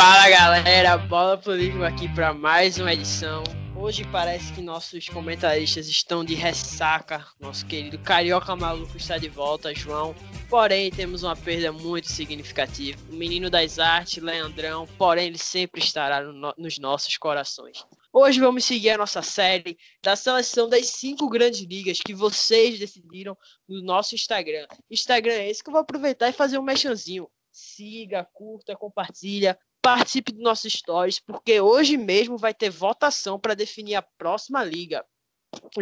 Fala galera, bola pro aqui para mais uma edição. Hoje parece que nossos comentaristas estão de ressaca. Nosso querido Carioca Maluco está de volta, João. Porém, temos uma perda muito significativa. O menino das artes, Leandrão, porém, ele sempre estará no, nos nossos corações. Hoje vamos seguir a nossa série da seleção das cinco grandes ligas que vocês decidiram no nosso Instagram. Instagram é esse que eu vou aproveitar e fazer um mexanzinho. Siga, curta, compartilha, participe dos nossos stories, porque hoje mesmo vai ter votação para definir a próxima liga.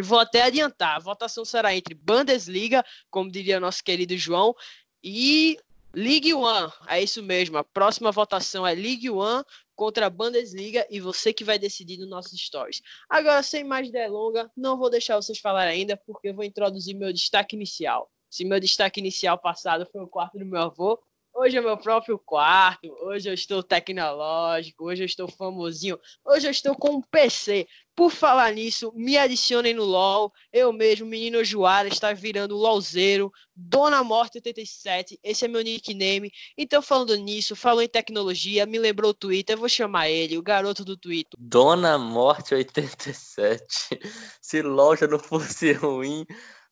Vou até adiantar, a votação será entre Bundesliga, como diria nosso querido João, e League One. É isso mesmo, a próxima votação é League One contra a Bundesliga e você que vai decidir nos nossos stories. Agora, sem mais delonga, não vou deixar vocês falar ainda, porque eu vou introduzir meu destaque inicial. Se meu destaque inicial passado foi o quarto do meu avô, Hoje é meu próprio quarto, hoje eu estou tecnológico, hoje eu estou famosinho, hoje eu estou com um PC. Por falar nisso, me adicionem no LOL. Eu mesmo, menino Joara, está virando LOLzeiro, Dona Morte 87, esse é meu nickname. Então, falando nisso, falou em tecnologia, me lembrou o Twitter, eu vou chamar ele, o garoto do Twitter. Dona Morte 87. Se LOL já não fosse ruim,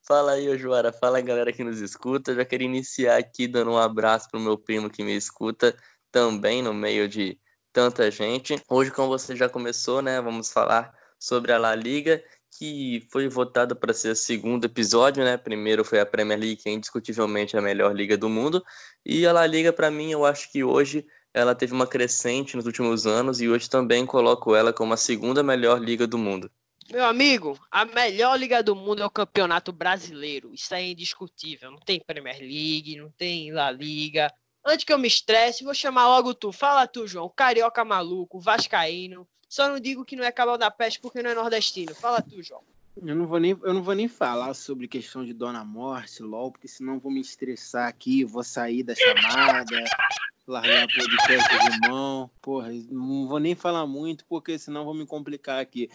Fala aí, Joara. Fala galera que nos escuta. Já queria iniciar aqui dando um abraço pro meu primo que me escuta também no meio de tanta gente. Hoje, como você já começou, né, vamos falar sobre a La Liga, que foi votada para ser o segundo episódio, né? Primeiro foi a Premier League, que é indiscutivelmente a melhor liga do mundo, e a La Liga para mim, eu acho que hoje ela teve uma crescente nos últimos anos e hoje também coloco ela como a segunda melhor liga do mundo. Meu amigo, a melhor liga do mundo é o Campeonato Brasileiro. Isso é indiscutível. Não tem Premier League, não tem La Liga. Antes que eu me estresse, vou chamar logo tu. Fala tu, João. Carioca maluco, Vascaíno. Só não digo que não é Cabal da Peste porque não é nordestino. Fala tu, João. Eu não vou nem, eu não vou nem falar sobre questão de Dona Morte, LOL, porque senão vou me estressar aqui, vou sair da chamada, largar o podcast de mão. Porra, não vou nem falar muito, porque senão vou me complicar aqui.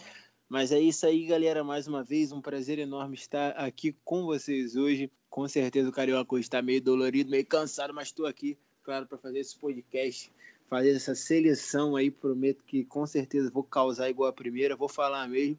Mas é isso aí, galera. Mais uma vez, um prazer enorme estar aqui com vocês hoje. Com certeza o Carioca está meio dolorido, meio cansado, mas estou aqui, claro, para fazer esse podcast, fazer essa seleção aí. Prometo que com certeza vou causar igual a primeira, vou falar mesmo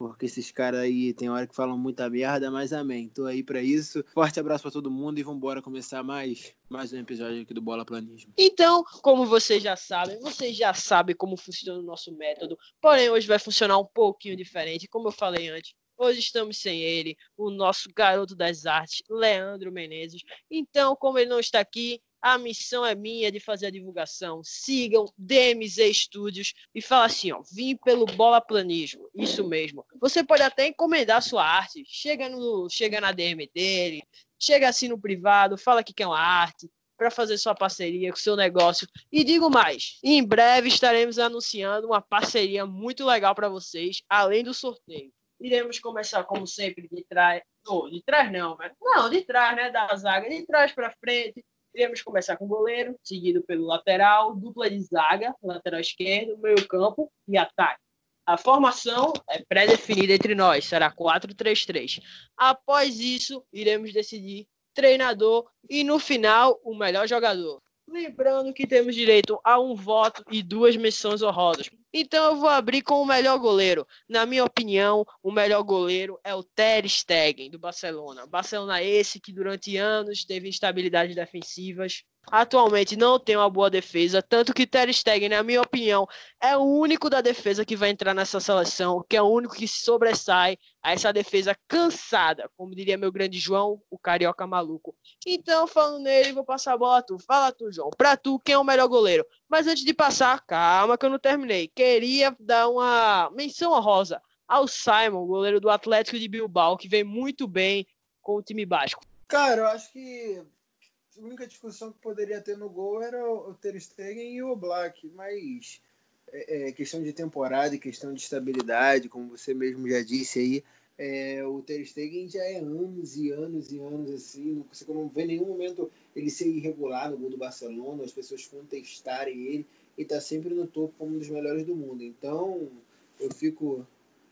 porque esses caras aí tem hora que falam muita merda, mas amém. Tô aí para isso. Forte abraço para todo mundo e vambora começar mais, mais um episódio aqui do Bola Planismo. Então, como vocês já sabem, vocês já sabem como funciona o nosso método, porém hoje vai funcionar um pouquinho diferente, como eu falei antes. Hoje estamos sem ele, o nosso garoto das artes, Leandro Menezes. Então, como ele não está aqui, a missão é minha de fazer a divulgação. Sigam DMZ Studios e fala assim, ó, vim pelo Bola Planismo. Isso mesmo. Você pode até encomendar sua arte. Chega no, chega na DM dele, chega assim no privado, fala que quer uma arte para fazer sua parceria com seu negócio. E digo mais, em breve estaremos anunciando uma parceria muito legal para vocês, além do sorteio. Iremos começar como sempre de trás, oh, de trás não, mas não, de trás, né, da zaga, de trás para frente Iremos começar com o goleiro, seguido pelo lateral, dupla de zaga, lateral esquerdo, meio campo e ataque. A formação é pré-definida entre nós, será 4-3-3. Após isso, iremos decidir treinador e no final o melhor jogador. Lembrando que temos direito a um voto e duas menções honrosas. Então eu vou abrir com o melhor goleiro. Na minha opinião, o melhor goleiro é o Ter Stegen do Barcelona. Barcelona esse que durante anos teve instabilidades defensivas, atualmente não tem uma boa defesa, tanto que Ter Stegen, na minha opinião, é o único da defesa que vai entrar nessa seleção, que é o único que sobressai a essa defesa cansada, como diria meu grande João, o carioca maluco. Então, falando nele, vou passar a bola a tu. Fala tu, João. Pra tu, quem é o melhor goleiro? Mas antes de passar, calma que eu não terminei. Queria dar uma menção honrosa ao Simon, goleiro do Atlético de Bilbao, que vem muito bem com o time basco. Cara, eu acho que a única discussão que poderia ter no gol era o Ter Stegen e o Black, mas é, é, questão de temporada e questão de estabilidade, como você mesmo já disse aí, é, o Ter Stegen já é anos e anos e anos assim, você não vê nenhum momento ele ser irregular no gol do Barcelona, as pessoas contestarem ele, e está sempre no topo como um dos melhores do mundo. Então, eu fico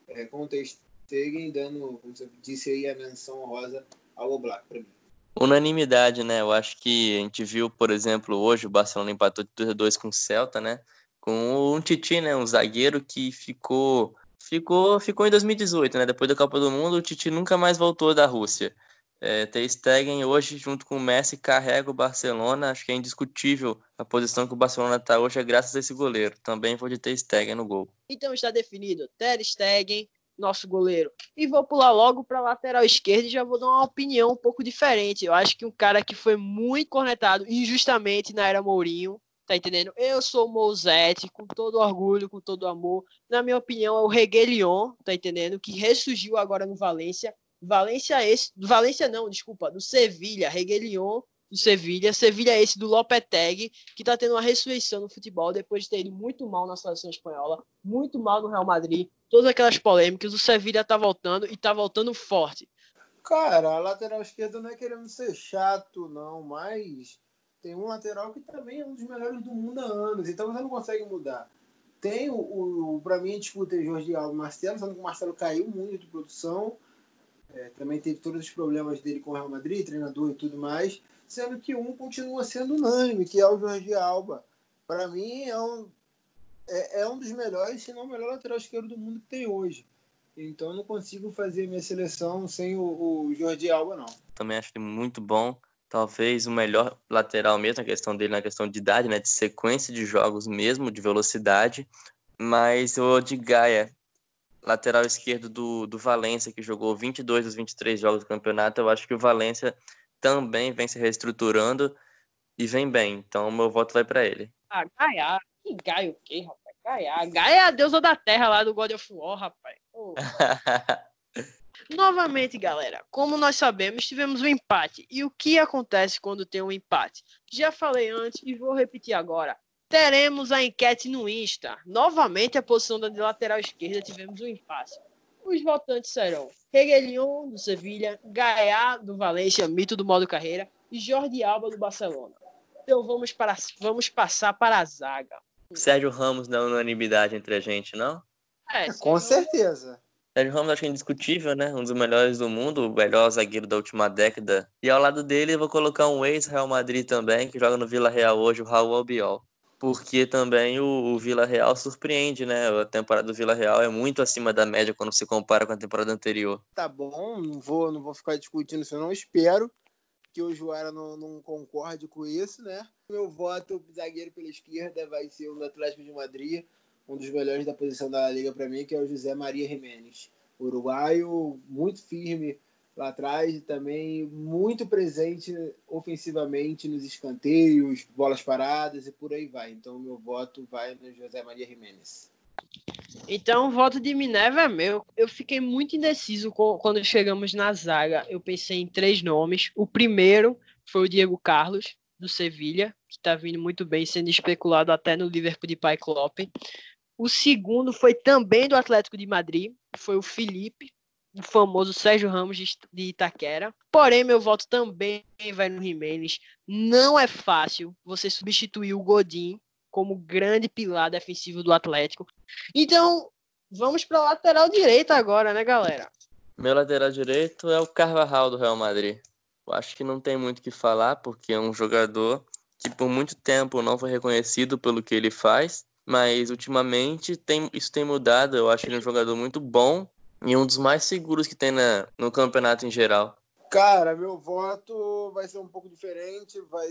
é, com o Ter Stegen dando, como você disse aí, a menção rosa ao Oblak para mim. Unanimidade, né? Eu acho que a gente viu, por exemplo, hoje o Barcelona empatou de 2 a 2 com o Celta, né? Com um Titi, né? Um zagueiro que ficou ficou ficou em 2018, né? Depois da Copa do Mundo, o Titi nunca mais voltou da Rússia. É, Ter Stegen hoje, junto com o Messi, carrega o Barcelona. Acho que é indiscutível a posição que o Barcelona está hoje é graças a esse goleiro. Também vou de Ter Stegen no gol. Então está definido. Ter Stegen, nosso goleiro. E vou pular logo para lateral esquerda e já vou dar uma opinião um pouco diferente. Eu acho que um cara que foi muito cornetado injustamente na era Mourinho, tá entendendo? Eu sou Mousete, com todo orgulho, com todo amor. Na minha opinião, é o Reguelion, tá entendendo? Que ressurgiu agora no Valência Valência esse, Valência não, desculpa, do Sevilha, Reguelion do Sevilha, Sevilha esse do Lopetegui, que está tendo uma ressurreição no futebol depois de ter ido muito mal na seleção espanhola, muito mal no Real Madrid, todas aquelas polêmicas, o Sevilha está voltando e está voltando forte. Cara, a lateral esquerda não é querendo ser chato, não, mas tem um lateral que também é um dos melhores do mundo há anos, então você não consegue mudar. Tem o, o para mim, disputa Jorge Alba e Marcelo, sendo que o Marcelo caiu muito de produção, é, também teve todos os problemas dele com o Real Madrid, treinador e tudo mais, sendo que um continua sendo unânime, que é o Jorge Alba. Para mim, é um, é, é, um dos melhores, se não o melhor lateral esquerdo do mundo que tem hoje. Então, não consigo fazer minha seleção sem o, o Jorge Alba, não. Também acho ele muito bom. Talvez o melhor lateral mesmo, a questão dele na questão de idade, né, de sequência de jogos mesmo, de velocidade. Mas o de Gaia, lateral esquerdo do, do Valência, que jogou 22 dos 23 jogos do campeonato, eu acho que o Valência também vem se reestruturando e vem bem. Então, meu voto vai para ele. Ah, Gaia. Que Gaia o quê, rapaz? Gaia. Gaia é a deusa da terra lá do God of War, rapaz. Oh. Novamente, galera, como nós sabemos, tivemos um empate. E o que acontece quando tem um empate? Já falei antes e vou repetir agora teremos a enquete no Insta. Novamente, a posição da lateral esquerda tivemos um impasse. Os votantes serão Reguelion, do Sevilha, Gaia, do Valência, mito do modo carreira, e Jordi Alba, do Barcelona. Então vamos, para, vamos passar para a zaga. Sérgio Ramos na unanimidade entre a gente, não? É, com certeza. Sérgio Ramos acho que é indiscutível, né? Um dos melhores do mundo, o melhor zagueiro da última década. E ao lado dele eu vou colocar um ex-Real Madrid também, que joga no Vila Real hoje, o Raul Albiol porque também o, o Vila Real surpreende, né? A temporada do Vila Real é muito acima da média quando se compara com a temporada anterior. Tá bom, não vou, não vou ficar discutindo isso, não. Espero que o Joara não, não concorde com isso, né? Meu voto zagueiro pela esquerda vai ser o do Atlético de Madrid, um dos melhores da posição da liga para mim, que é o José Maria Jiménez. Uruguaio, muito firme lá atrás e também muito presente ofensivamente nos escanteios, bolas paradas e por aí vai. Então, meu voto vai no José Maria Jiménez. Então, o voto de Minerva é meu. Eu fiquei muito indeciso quando chegamos na zaga. Eu pensei em três nomes. O primeiro foi o Diego Carlos, do Sevilha, que está vindo muito bem, sendo especulado até no Liverpool de Pai Klopp. O segundo foi também do Atlético de Madrid, foi o Felipe, o famoso Sérgio Ramos de Itaquera. Porém, meu voto também vai no Jimenez. Não é fácil você substituir o Godin como grande pilar defensivo do Atlético. Então, vamos para lateral direita agora, né, galera? Meu lateral direito é o Carvajal do Real Madrid. Eu acho que não tem muito o que falar, porque é um jogador que por muito tempo não foi reconhecido pelo que ele faz, mas ultimamente tem, isso tem mudado. Eu acho ele um jogador muito bom e um dos mais seguros que tem na, no campeonato em geral. Cara, meu voto vai ser um pouco diferente. Vai...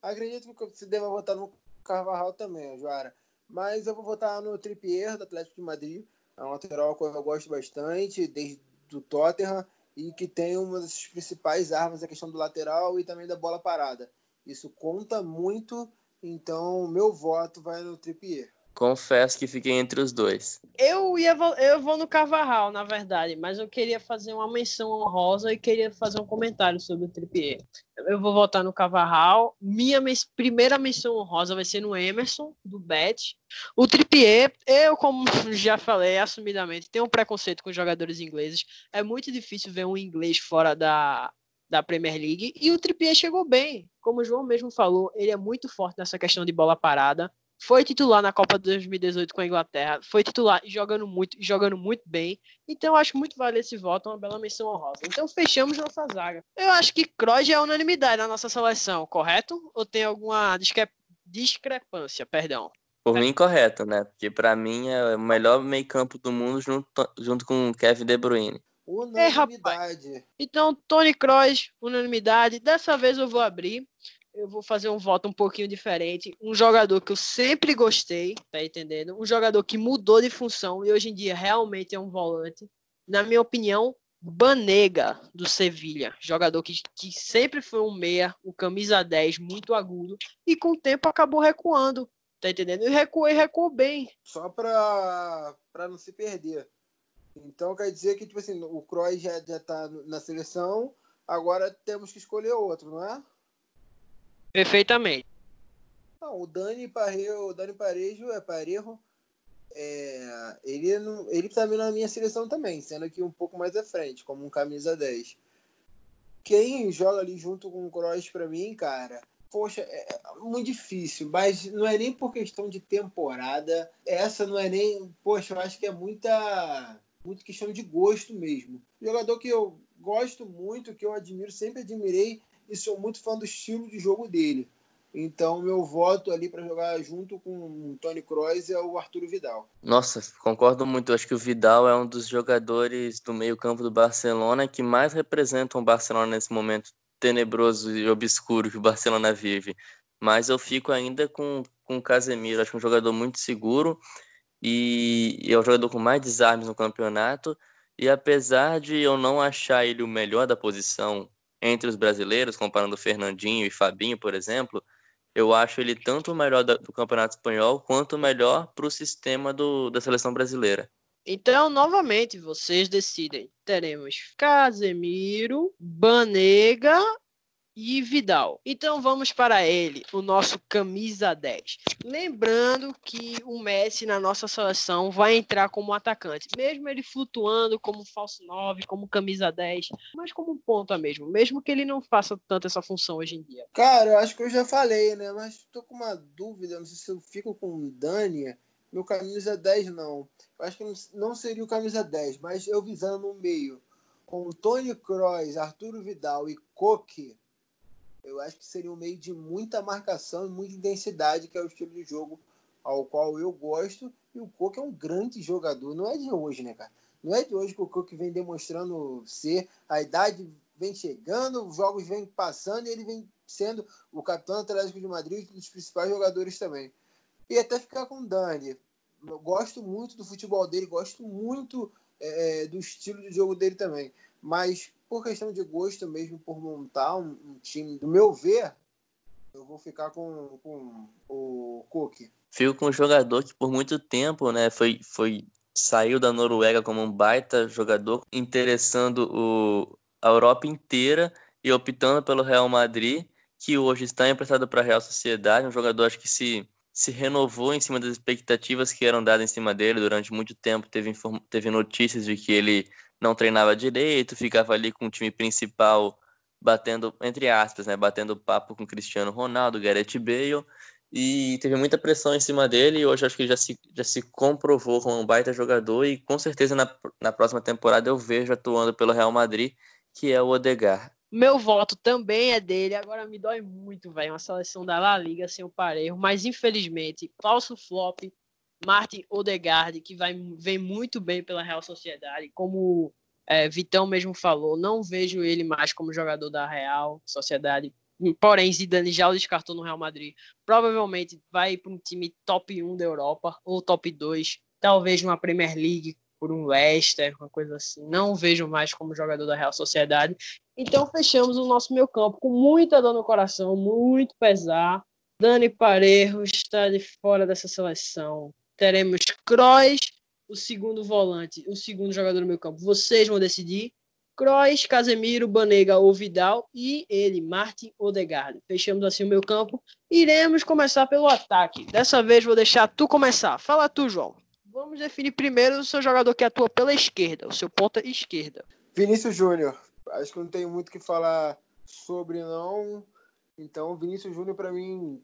Acredito que você deva votar no Carvajal também, Joara. Mas eu vou votar no Trippier, do Atlético de Madrid. É um lateral que eu gosto bastante, desde o Tottenham, e que tem uma das principais armas, a questão do lateral e também da bola parada. Isso conta muito, então meu voto vai no Trippier. Confesso que fiquei entre os dois. Eu ia eu vou no Cavarral, na verdade, mas eu queria fazer uma menção honrosa e queria fazer um comentário sobre o Trippier. Eu vou votar no Cavarral. Minha primeira menção honrosa vai ser no Emerson, do Bet. O Trippier, eu, como já falei assumidamente, tenho um preconceito com jogadores ingleses. É muito difícil ver um inglês fora da, da Premier League. E o Trippier chegou bem. Como o João mesmo falou, ele é muito forte nessa questão de bola parada foi titular na Copa de 2018 com a Inglaterra, foi titular jogando muito, jogando muito bem. Então acho muito vale esse voto, uma bela menção honrosa. Então fechamos nossa zaga. Eu acho que Kroos é unanimidade na nossa seleção, correto? Ou tem alguma discre... discrepância, perdão? Por é. mim, correto, né? Porque para mim é o melhor meio-campo do mundo junto, junto com Kevin De Bruyne. Unanimidade. É, então, Tony Kroos, unanimidade. Dessa vez eu vou abrir eu vou fazer um voto um pouquinho diferente. Um jogador que eu sempre gostei, tá entendendo? Um jogador que mudou de função e hoje em dia realmente é um volante. Na minha opinião, Banega, do Sevilha. Jogador que, que sempre foi um meia, o um camisa 10, muito agudo. E com o tempo acabou recuando, tá entendendo? E recuou e recuou bem. Só pra, pra não se perder. Então quer dizer que, tipo assim, o Kroos já, já tá na seleção, agora temos que escolher outro, não é? Perfeitamente. Não, o Dani Parejo, o Dani Parejo é Parejo. É, ele, ele também na minha seleção também, sendo aqui um pouco mais à frente, como um camisa 10. Quem joga ali junto com o Kroos para mim, cara, poxa, é muito difícil, mas não é nem por questão de temporada. Essa não é nem, poxa, eu acho que é muita muito questão de gosto mesmo. Jogador que eu gosto muito, que eu admiro, sempre admirei e sou muito fã do estilo de jogo dele. Então, meu voto ali para jogar junto com o Tony Kroos é o Arturo Vidal. Nossa, concordo muito. Acho que o Vidal é um dos jogadores do meio-campo do Barcelona que mais representam o Barcelona nesse momento tenebroso e obscuro que o Barcelona vive. Mas eu fico ainda com, com o Casemiro. Acho é um jogador muito seguro e é o jogador com mais desarmes no campeonato. E apesar de eu não achar ele o melhor da posição entre os brasileiros, comparando Fernandinho e Fabinho, por exemplo, eu acho ele tanto o melhor do Campeonato Espanhol quanto o melhor para o sistema do, da seleção brasileira. Então, novamente, vocês decidem. Teremos Casemiro, Banega e Vidal. Então vamos para ele, o nosso camisa 10. Lembrando que o Messi na nossa seleção vai entrar como atacante, mesmo ele flutuando como falso 9, como camisa 10, mas como ponta mesmo, mesmo que ele não faça tanto essa função hoje em dia. Cara, eu acho que eu já falei, né? Mas tô com uma dúvida, não sei se eu fico com o Dani, meu camisa 10 não. Eu acho que não seria o camisa 10, mas eu visando no meio com Tony Kroos, Arturo Vidal e Coque, eu acho que seria um meio de muita marcação e muita intensidade, que é o estilo de jogo ao qual eu gosto. E o Cook é um grande jogador, não é de hoje, né, cara? Não é de hoje que o Cook vem demonstrando ser, a idade vem chegando, os jogos vêm passando e ele vem sendo o capitão Atlético de Madrid um dos principais jogadores também. E até ficar com o Dani. Eu gosto muito do futebol dele, gosto muito é, do estilo de jogo dele também. Mas por questão de gosto mesmo, por montar um, um time, do meu ver, eu vou ficar com, com o Cook. Fico com um jogador que por muito tempo, né, foi, foi saiu da Noruega como um baita jogador, interessando o, a Europa inteira e optando pelo Real Madrid, que hoje está emprestado para a Real Sociedade, um jogador acho que se se renovou em cima das expectativas que eram dadas em cima dele durante muito tempo. Teve, teve notícias de que ele não treinava direito, ficava ali com o time principal batendo, entre aspas, né, batendo papo com Cristiano Ronaldo, Gareth Bale, e teve muita pressão em cima dele, e hoje acho que já se, já se comprovou como um baita jogador, e com certeza na, na próxima temporada eu vejo atuando pelo Real Madrid, que é o Odegar. Meu voto também é dele, agora me dói muito, velho, uma seleção da La Liga sem o Parejo, mas infelizmente, falso flop, Martin Odegaard, que vai, vem muito bem pela Real Sociedade, como é, Vitão mesmo falou, não vejo ele mais como jogador da Real Sociedade. Porém, Zidane já o descartou no Real Madrid. Provavelmente vai para um time top 1 da Europa ou top 2, talvez numa Premier League por um Leicester, uma coisa assim. Não vejo mais como jogador da Real Sociedade. Então fechamos o nosso meio campo com muita dor no coração, muito pesar. Dani Parejo está de fora dessa seleção teremos Kroos, o segundo volante, o segundo jogador do meu campo. Vocês vão decidir. Kroos, Casemiro, Banega ou Vidal e ele, Martin Odegaard. Fechamos assim o meu campo. Iremos começar pelo ataque. Dessa vez vou deixar tu começar. Fala tu, João. Vamos definir primeiro o seu jogador que atua pela esquerda, o seu ponta esquerda. Vinícius Júnior. Acho que não tenho muito o que falar sobre não. Então, Vinícius Júnior para mim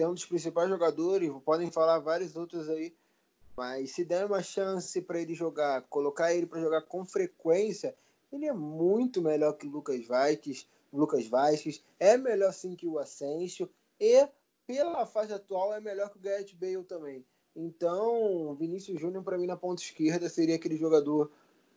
é um dos principais jogadores, podem falar vários outros aí, mas se der uma chance para ele jogar, colocar ele para jogar com frequência, ele é muito melhor que Lucas Vasquez, Lucas Vasquez, é melhor sim que o Asensio e pela fase atual é melhor que o Gareth Bale também. Então, Vinícius Júnior para mim na ponta esquerda seria aquele jogador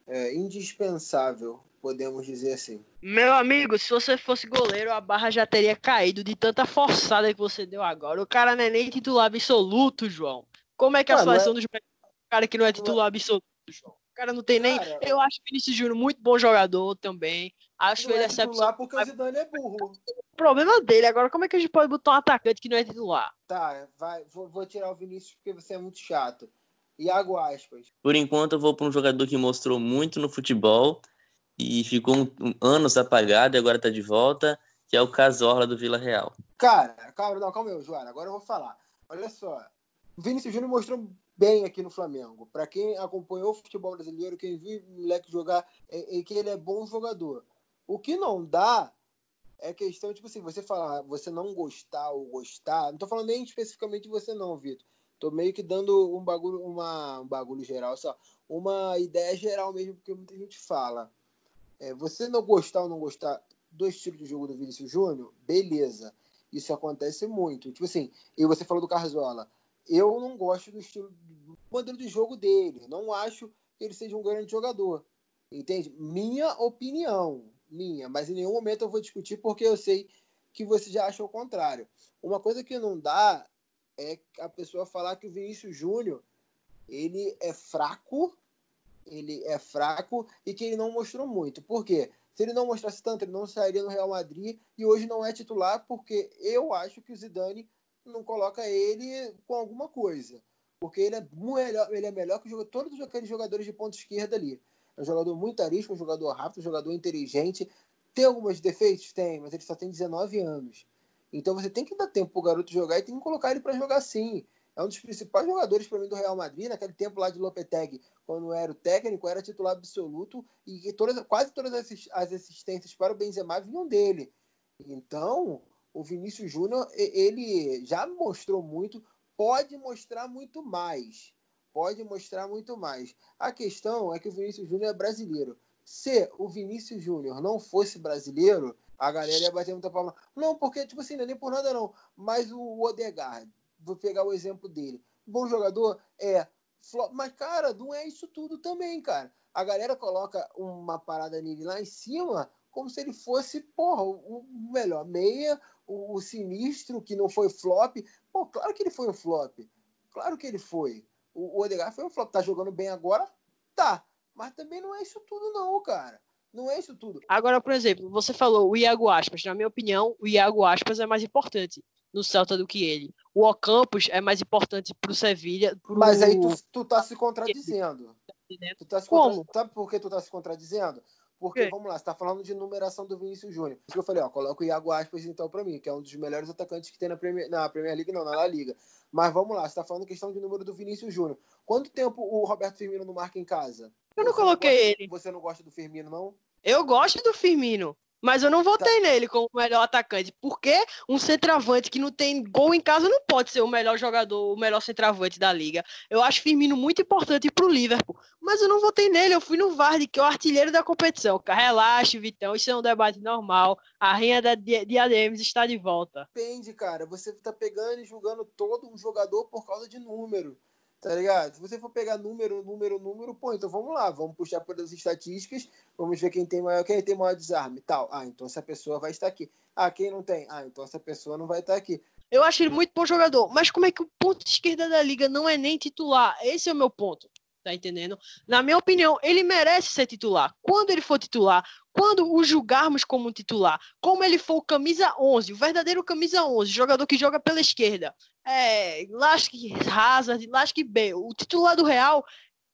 é, indispensável, podemos dizer assim. Meu amigo, se você fosse goleiro, a barra já teria caído de tanta forçada que você deu agora. O cara não é nem titular absoluto, João. Como é que a seleção é... dos cara que não é titular absoluto, João? O cara não tem nem. Cara, eu acho o Vinícius Júnior muito bom jogador também. Acho ele é excepcional. porque o Zidane é burro. O problema dele. Agora, como é que a gente pode botar um atacante que não é titular? Tá, vai, vou, vou tirar o Vinícius porque você é muito chato. Iago Aspas. Por enquanto, eu vou para um jogador que mostrou muito no futebol e ficou um, um, anos apagado e agora está de volta, que é o Casorla do Vila Real. Cara, calma, não, calma aí, Joana. Agora eu vou falar. Olha só. O Vinícius Júnior mostrou bem aqui no Flamengo. Para quem acompanhou o futebol brasileiro, quem viu o moleque jogar, é, é, que ele é bom jogador. O que não dá é questão, tipo assim, você falar, você não gostar ou gostar. Não tô falando nem especificamente de você, não, Vitor. Tô meio que dando um bagulho, uma, um bagulho geral, só uma ideia geral mesmo, porque muita gente fala. É, você não gostar ou não gostar do estilo de jogo do Vinícius Júnior, beleza. Isso acontece muito. Tipo assim, e você falou do Carzola. Eu não gosto do estilo, do modelo de jogo dele. Não acho que ele seja um grande jogador. Entende? Minha opinião minha, mas em nenhum momento eu vou discutir porque eu sei que você já acha o contrário. Uma coisa que não dá é a pessoa falar que o Vinícius Júnior ele é fraco, ele é fraco e que ele não mostrou muito. Por quê? Se ele não mostrasse tanto, ele não sairia no Real Madrid e hoje não é titular porque eu acho que o Zidane não coloca ele com alguma coisa. Porque ele é melhor, ele é melhor que todos aqueles jogadores de ponta esquerda ali. É um jogador muito arisco, um jogador rápido, um jogador inteligente. Tem alguns defeitos? Tem, mas ele só tem 19 anos. Então você tem que dar tempo pro garoto jogar e tem que colocar ele para jogar sim. É um dos principais jogadores para mim do Real Madrid, naquele tempo lá de Lopetegui, quando era o técnico, era titular absoluto e todas, quase todas as assistências para o Benzema vinham dele. Então, o Vinícius Júnior, ele já mostrou muito, pode mostrar muito mais pode mostrar muito mais. A questão é que o Vinícius Júnior é brasileiro. Se o Vinícius Júnior não fosse brasileiro, a galera ia bater muita palma. Não, porque, tipo assim, não é nem por nada não. Mas o Odegaard, vou pegar o exemplo dele. Bom jogador, é. Mas, cara, não é isso tudo também, cara. A galera coloca uma parada nele lá em cima como se ele fosse, porra, o melhor meia, o, o sinistro que não foi flop. Pô, claro que ele foi um flop. Claro que ele foi. O, o foi um flop. Tá jogando bem agora? Tá. Mas também não é isso tudo, não, cara. Não é isso tudo. Agora, por exemplo, você falou o Iago Aspas. Na minha opinião, o Iago Aspas é mais importante no Celta do que ele. O Ocampos é mais importante pro Sevilha. Pro... Mas aí tu, tu tá se contradizendo. Tu tá se Como? Sabe por que tu tá se contradizendo? Porque, vamos lá, você tá falando de numeração do Vinícius Júnior. Isso que eu falei, ó, coloca o Iago Aspas então para mim, que é um dos melhores atacantes que tem na Premier, na Premier League, não, na La Liga. Mas vamos lá, você tá falando questão de número do Vinícius Júnior. Quanto tempo o Roberto Firmino não marca em casa? Eu não você coloquei não gosta, ele. Você não gosta do Firmino, não? Eu gosto do Firmino. Mas eu não votei tá. nele como o melhor atacante. Porque um centroavante que não tem gol em casa não pode ser o melhor jogador, o melhor centroavante da liga. Eu acho Firmino muito importante pro Liverpool. Mas eu não votei nele, eu fui no Vardy, que é o artilheiro da competição. Relaxa, Vitão, isso é um debate normal. A rainha da Diademes está de volta. Depende, cara. Você tá pegando e julgando todo um jogador por causa de número. Tá ligado? Se você for pegar número, número, número, pô, então vamos lá, vamos puxar pelas estatísticas, vamos ver quem tem maior, quem tem maior desarme tal. Ah, então essa pessoa vai estar aqui. Ah, quem não tem? Ah, então essa pessoa não vai estar aqui. Eu acho ele muito bom jogador, mas como é que o ponto esquerda da liga não é nem titular? Esse é o meu ponto. Tá entendendo? Na minha opinião, ele merece ser titular. Quando ele for titular, quando o julgarmos como titular, como ele for camisa 11, o verdadeiro camisa 11, jogador que joga pela esquerda, é, Lasque Hazard, Lasque B, o titular do Real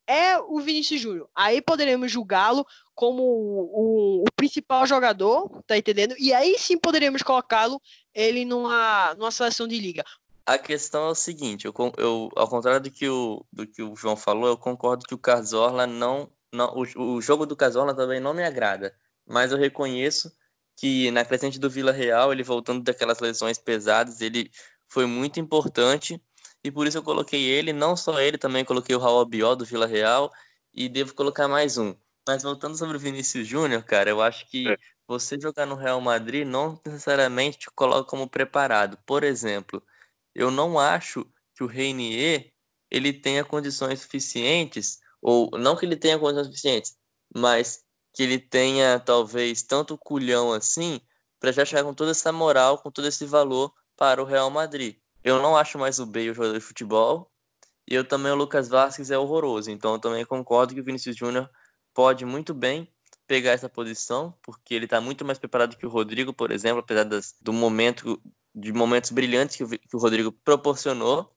é o Vinícius Júnior. Aí poderemos julgá-lo como o, o, principal jogador, tá entendendo? E aí sim poderíamos colocá-lo ele numa, numa seleção de liga. A questão é o seguinte, eu, eu, ao contrário do que, o, do que o João falou, eu concordo que o Cazorla não. não o, o jogo do Cazorla também não me agrada. Mas eu reconheço que na crescente do Vila Real, ele voltando daquelas lesões pesadas, ele foi muito importante e por isso eu coloquei ele, não só ele, também coloquei o Raul Bió do Vila Real e devo colocar mais um. Mas voltando sobre o Vinícius Júnior, cara, eu acho que é. você jogar no Real Madrid não necessariamente te coloca como preparado. Por exemplo, eu não acho que o Reinier ele tenha condições suficientes, ou não que ele tenha condições suficientes, mas que ele tenha talvez tanto culhão assim para já chegar com toda essa moral, com todo esse valor para o Real Madrid. Eu não acho mais o Bale jogador de futebol. E eu também, o Lucas Vasquez é horroroso. Então eu também concordo que o Vinícius Júnior pode muito bem pegar essa posição, porque ele está muito mais preparado que o Rodrigo, por exemplo, apesar das, do momento, de momentos brilhantes que o, que o Rodrigo proporcionou.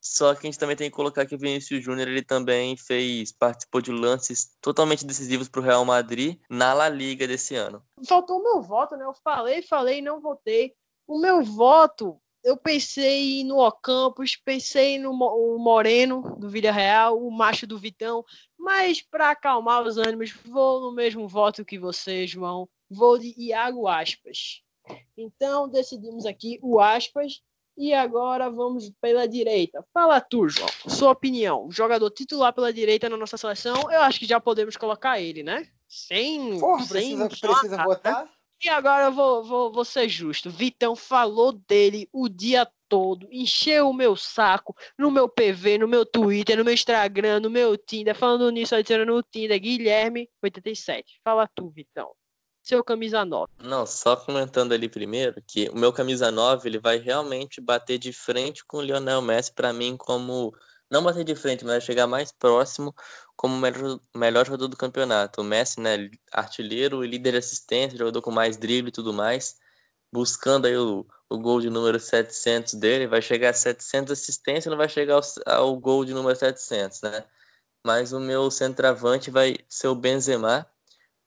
Só que a gente também tem que colocar que o Vinícius Júnior ele também fez, participou de lances totalmente decisivos para o Real Madrid na La Liga desse ano. Faltou o meu voto, né? Eu falei, falei, não votei. O meu voto eu pensei no Ocampos, pensei no Moreno do Villarreal, o macho do Vitão, mas para acalmar os ânimos, vou no mesmo voto que você, João. Vou de Iago Aspas. Então decidimos aqui o Aspas e agora vamos pela direita. Fala tu, João. Sua opinião. Jogador titular pela direita na nossa seleção, eu acho que já podemos colocar ele, né? Sem. Porra, sem precisa, precisa né? E agora eu vou, vou, vou ser justo. Vitão falou dele o dia todo, encheu o meu saco no meu PV, no meu Twitter, no meu Instagram, no meu Tinder. Falando nisso, adicionando no Tinder, Guilherme87. Fala tu, Vitão. Seu camisa 9. Não, só comentando ali primeiro que o meu camisa 9 ele vai realmente bater de frente com o Lionel Messi para mim como não bater de frente, mas chegar mais próximo como o melhor, melhor jogador do campeonato. O Messi, né, artilheiro e líder de assistência, jogador com mais drible e tudo mais, buscando aí o, o gol de número 700 dele, vai chegar a 700 assistências, não vai chegar ao, ao gol de número 700, né? Mas o meu centroavante vai ser o Benzema,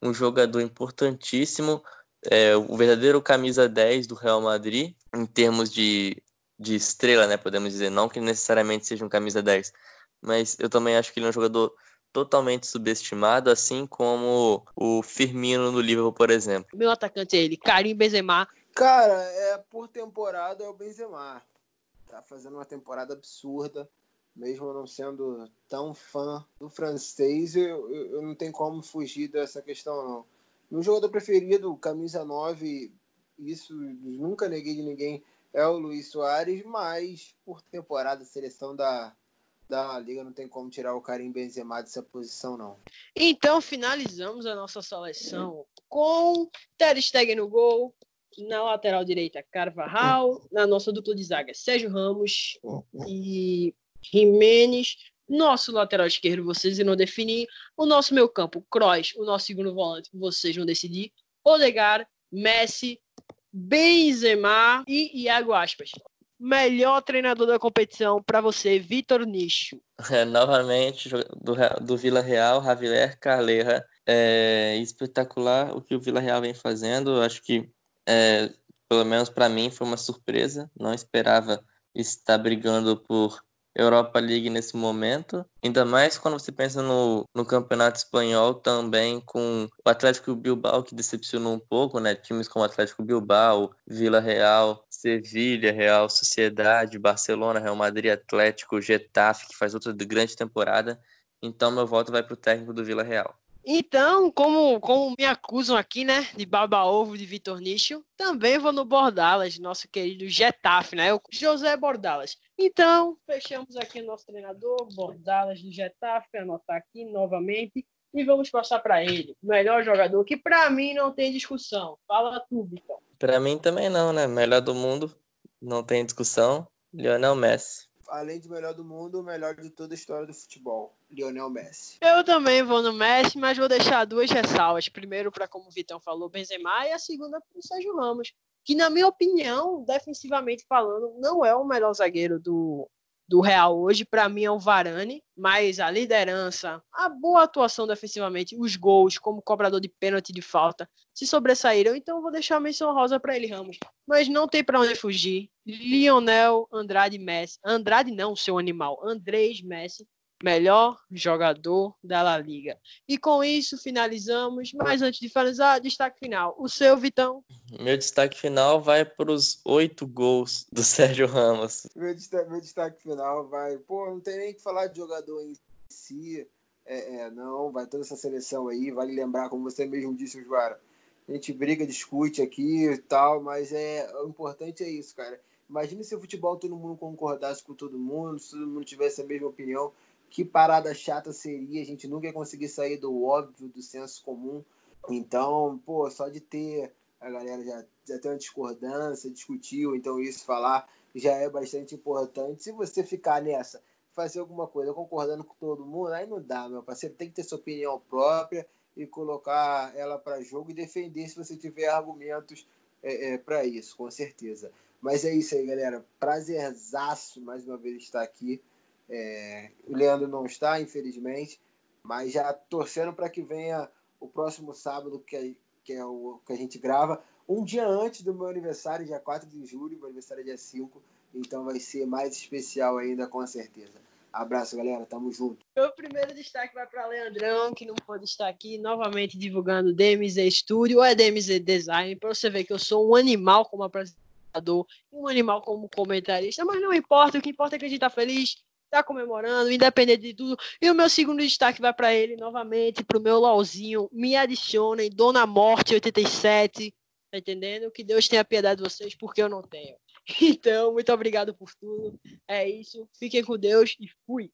um jogador importantíssimo, é, o verdadeiro camisa 10 do Real Madrid, em termos de de estrela, né? Podemos dizer, não que necessariamente seja um camisa 10, mas eu também acho que ele é um jogador totalmente subestimado, assim como o Firmino no Liverpool, por exemplo. Meu atacante é ele, Karim Benzema. Cara, é por temporada é o Benzema. Tá fazendo uma temporada absurda, mesmo não sendo tão fã do francês, eu, eu, eu não tenho como fugir dessa questão não. Meu jogador preferido, camisa 9, isso nunca neguei de ninguém é o Luiz Soares, mas por temporada, seleção da, da Liga não tem como tirar o Karim Benzema dessa posição, não. Então finalizamos a nossa seleção com Ter Stegen no gol, na lateral direita Carvajal, na nossa dupla de zaga Sérgio Ramos e Jimenez, nosso lateral esquerdo vocês irão definir, o nosso meio campo Kroos, o nosso segundo volante vocês vão decidir, Odegar, Messi, Benzema e Iago Aspas. Melhor treinador da competição para você, Vitor Nicho. É, novamente, do, do Vila Real, Javier Carleira. É espetacular o que o Vila Real vem fazendo. Acho que, é, pelo menos para mim, foi uma surpresa. Não esperava estar brigando por Europa League nesse momento. Ainda mais quando você pensa no, no Campeonato Espanhol também com o Atlético Bilbao, que decepcionou um pouco, né? Times como Atlético Bilbao, Vila Real, Sevilha, Real Sociedade, Barcelona, Real Madrid, Atlético, Getafe, que faz outra grande temporada. Então meu voto vai para o técnico do Vila Real. Então, como, como me acusam aqui, né, de baba-ovo de Vitor Nicho, também vou no Bordalas, nosso querido Getafe, né, o José Bordalas. Então, fechamos aqui o nosso treinador, Bordalas do Getafe, anotar aqui novamente, e vamos passar para ele, melhor jogador, que para mim não tem discussão. Fala tu, Vitor. Para mim também não, né, melhor do mundo, não tem discussão, Lionel Messi além de melhor do mundo, o melhor de toda a história do futebol, Lionel Messi. Eu também vou no Messi, mas vou deixar duas ressalvas. Primeiro, para como o Vitão falou, Benzema, e a segunda para o Sérgio Ramos, que na minha opinião, defensivamente falando, não é o melhor zagueiro do, do Real hoje, para mim é o Varane, mas a liderança, a boa atuação defensivamente, os gols como cobrador de pênalti de falta se sobressaíram, então vou deixar a menção rosa para ele, Ramos. Mas não tem para onde fugir. Lionel Andrade Messi, Andrade não, seu animal, Andrés Messi, melhor jogador da La Liga. E com isso finalizamos, mas antes de finalizar, destaque final. O seu, Vitão? Meu destaque final vai para os oito gols do Sérgio Ramos. Meu destaque, meu destaque final vai. Pô, não tem nem que falar de jogador em si. É, é, não, vai toda essa seleção aí. Vale lembrar, como você mesmo disse, Joara. A gente briga, discute aqui e tal, mas é, o importante é isso, cara. Imagina se o futebol todo mundo concordasse com todo mundo, se todo mundo tivesse a mesma opinião. Que parada chata seria, a gente nunca ia conseguir sair do óbvio, do senso comum. Então, pô, só de ter a galera já, já tem uma discordância, discutiu, então isso falar já é bastante importante. Se você ficar nessa, fazer alguma coisa concordando com todo mundo, aí não dá, meu parceiro. Tem que ter sua opinião própria e colocar ela para jogo e defender se você tiver argumentos é, é, para isso, com certeza. Mas é isso aí, galera. Prazerzaço mais uma vez estar aqui. É, o Leandro não está, infelizmente, mas já torcendo para que venha o próximo sábado, que é, que é o que a gente grava, um dia antes do meu aniversário, dia 4 de julho, meu aniversário é dia 5, então vai ser mais especial ainda, com certeza. Abraço, galera. Tamo junto. Meu primeiro destaque vai para Leandrão, que não pode estar aqui novamente divulgando DMZ Studio ou é DMZ Design, para você ver que eu sou um animal como apresentador, um animal como comentarista, mas não importa, o que importa é que a gente tá feliz, tá comemorando, independente de tudo. E o meu segundo destaque vai para ele novamente, pro meu LOLzinho. Me adicionem, Dona Morte 87. Tá entendendo? Que Deus tenha piedade de vocês, porque eu não tenho. Então, muito obrigado por tudo. É isso. Fiquem com Deus e fui.